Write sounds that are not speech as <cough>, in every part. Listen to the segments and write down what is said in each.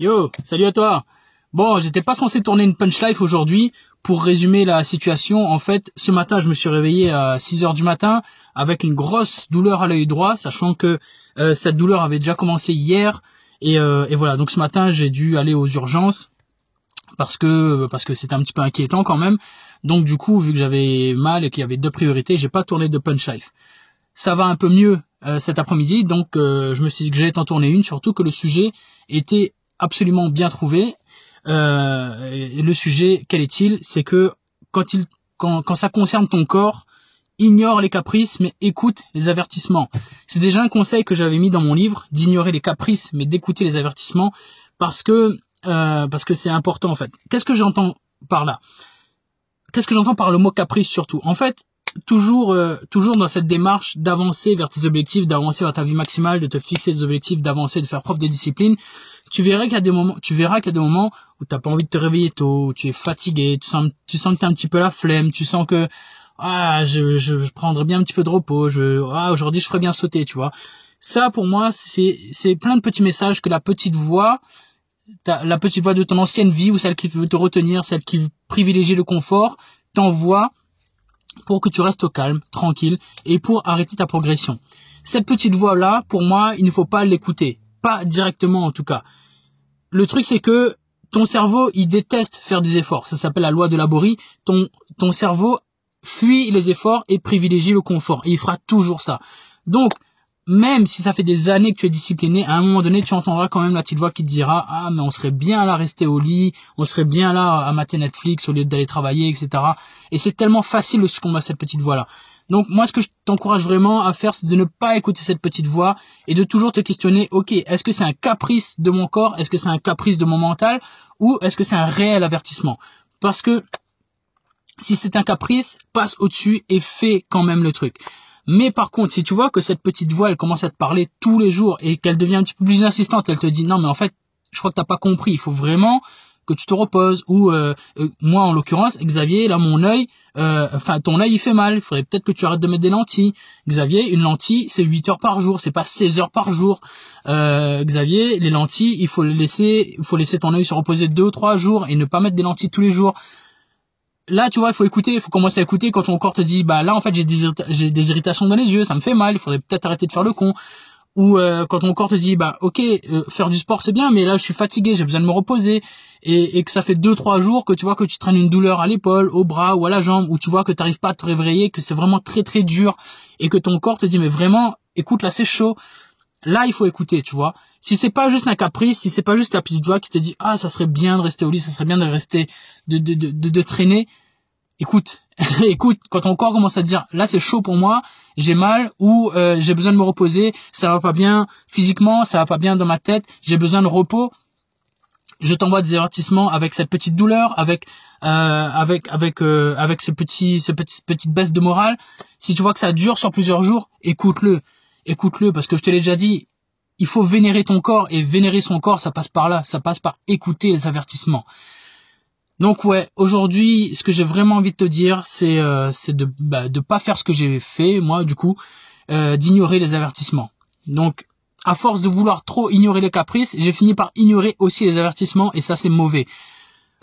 Yo, salut à toi Bon, j'étais pas censé tourner une punch life aujourd'hui. Pour résumer la situation, en fait, ce matin, je me suis réveillé à 6 heures du matin avec une grosse douleur à l'œil droit, sachant que euh, cette douleur avait déjà commencé hier. Et, euh, et voilà, donc ce matin, j'ai dû aller aux urgences parce que parce que c'était un petit peu inquiétant quand même. Donc du coup, vu que j'avais mal et qu'il y avait deux priorités, j'ai pas tourné de punch life. Ça va un peu mieux euh, cet après-midi, donc je me suis dit que j'allais t'en tourner une, surtout que le sujet était absolument bien trouvé. Euh, le sujet, quel est-il? C'est que quand, il, quand, quand ça concerne ton corps, ignore les caprices, mais écoute les avertissements. C'est déjà un conseil que j'avais mis dans mon livre, d'ignorer les caprices, mais d'écouter les avertissements, parce que euh, parce que c'est important en fait. Qu'est-ce que j'entends par là? Qu'est-ce que j'entends par le mot caprice surtout? En fait, toujours euh, toujours dans cette démarche d'avancer vers tes objectifs, d'avancer vers ta vie maximale, de te fixer des objectifs, d'avancer, de faire preuve de discipline, tu verras qu'il y a des moments, tu verras qu'il y a des moments où t'as pas envie de te réveiller tôt, où tu es fatigué, tu sens, tu sens que t'as un petit peu la flemme, tu sens que ah je, je, je prendrais bien un petit peu de repos, je ah aujourd'hui je ferais bien sauter, tu vois. Ça pour moi c'est c'est plein de petits messages que la petite voix la petite voix de ton ancienne vie ou celle qui veut te retenir, celle qui privilégie le confort, t'envoie pour que tu restes calme, tranquille, et pour arrêter ta progression. Cette petite voix-là, pour moi, il ne faut pas l'écouter. Pas directement en tout cas. Le truc c'est que ton cerveau, il déteste faire des efforts. Ça s'appelle la loi de Laborie. Ton, ton cerveau fuit les efforts et privilégie le confort. Et il fera toujours ça. Donc, même si ça fait des années que tu es discipliné, à un moment donné, tu entendras quand même la petite voix qui te dira ah mais on serait bien là rester au lit, on serait bien là à mater Netflix au lieu d'aller travailler, etc. Et c'est tellement facile de succomber cette petite voix là. Donc moi ce que je t'encourage vraiment à faire c'est de ne pas écouter cette petite voix et de toujours te questionner ok est-ce que c'est un caprice de mon corps, est-ce que c'est un caprice de mon mental? Ou est-ce que c'est un réel avertissement Parce que si c'est un caprice, passe au-dessus et fais quand même le truc. Mais par contre, si tu vois que cette petite voix, elle commence à te parler tous les jours et qu'elle devient un petit peu plus insistante, elle te dit non mais en fait, je crois que t'as pas compris, il faut vraiment que tu te reposes. Ou euh, euh, moi en l'occurrence Xavier là mon œil euh, enfin ton œil il fait mal. Il faudrait peut-être que tu arrêtes de mettre des lentilles. Xavier une lentille c'est 8 heures par jour. C'est pas 16 heures par jour. Xavier les lentilles il faut les laisser il faut laisser ton œil se reposer deux ou trois jours et ne pas mettre des lentilles tous les jours là, tu vois, il faut écouter, il faut commencer à écouter quand ton corps te dit, bah là, en fait, j'ai des, irritations dans les yeux, ça me fait mal, il faudrait peut-être arrêter de faire le con. Ou euh, quand ton corps te dit, bah ok, euh, faire du sport c'est bien, mais là, je suis fatigué, j'ai besoin de me reposer, et, et que ça fait deux trois jours que tu vois que tu traînes une douleur à l'épaule, au bras ou à la jambe, ou tu vois que tu n'arrives pas à te réveiller, que c'est vraiment très très dur, et que ton corps te dit, mais vraiment, écoute, là c'est chaud. Là, il faut écouter, tu vois. Si c'est pas juste un caprice, si c'est pas juste ta petite voix qui te dit ah ça serait bien de rester au lit, ça serait bien de rester de de de, de, traîner, écoute, <laughs> écoute, quand ton corps commence à dire là c'est chaud pour moi, j'ai mal ou euh, j'ai besoin de me reposer, ça va pas bien physiquement, ça va pas bien dans ma tête, j'ai besoin de repos, je t'envoie des avertissements avec cette petite douleur, avec euh, avec avec euh, avec ce petit ce petit petite baisse de morale. Si tu vois que ça dure sur plusieurs jours, écoute-le, écoute-le parce que je te l'ai déjà dit, il faut vénérer ton corps et vénérer son corps, ça passe par là, ça passe par écouter les avertissements. Donc ouais, aujourd'hui, ce que j'ai vraiment envie de te dire, c'est euh, de bah, pas faire ce que j'ai fait moi du coup, euh, d'ignorer les avertissements. Donc à force de vouloir trop ignorer les caprices, j'ai fini par ignorer aussi les avertissements et ça c'est mauvais.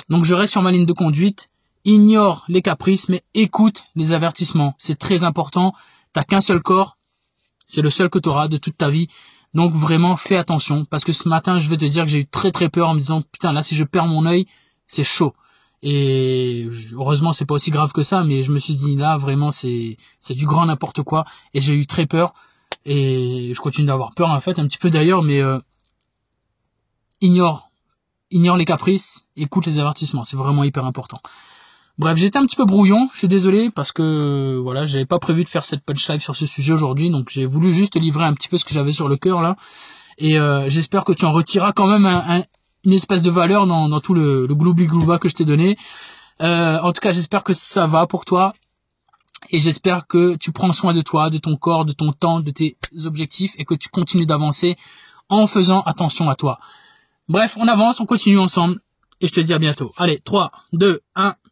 Donc je reste sur ma ligne de conduite, ignore les caprices mais écoute les avertissements, c'est très important. T'as qu'un seul corps, c'est le seul que tu auras de toute ta vie. Donc vraiment fais attention parce que ce matin je vais te dire que j'ai eu très très peur en me disant putain là si je perds mon œil c'est chaud. Et heureusement c'est pas aussi grave que ça mais je me suis dit là vraiment c'est c'est du grand n'importe quoi. Et j'ai eu très peur. Et je continue d'avoir peur en fait un petit peu d'ailleurs mais euh, ignore. Ignore les caprices écoute les avertissements. C'est vraiment hyper important bref j'étais un petit peu brouillon je suis désolé parce que voilà j'avais pas prévu de faire cette punch live sur ce sujet aujourd'hui donc j'ai voulu juste livrer un petit peu ce que j'avais sur le cœur là Et euh, j'espère que tu en retireras quand même un, une espèce de valeur dans, tout le, le gloubi glouba que je t'ai donné. Euh, en tout cas, j'espère que ça va pour toi. Et j'espère que tu prends soin de toi, de ton corps, de ton temps, de tes objectifs et que tu continues d'avancer en faisant attention à toi. Bref, on avance, on continue ensemble et je te dis à bientôt. Allez, 3, 2, 1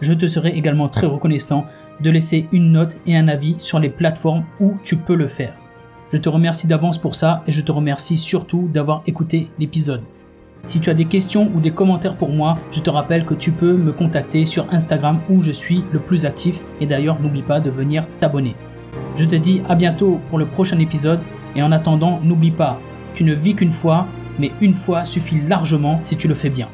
Je te serai également très reconnaissant de laisser une note et un avis sur les plateformes où tu peux le faire. Je te remercie d'avance pour ça et je te remercie surtout d'avoir écouté l'épisode. Si tu as des questions ou des commentaires pour moi, je te rappelle que tu peux me contacter sur Instagram où je suis le plus actif et d'ailleurs n'oublie pas de venir t'abonner. Je te dis à bientôt pour le prochain épisode et en attendant n'oublie pas, tu ne vis qu'une fois, mais une fois suffit largement si tu le fais bien.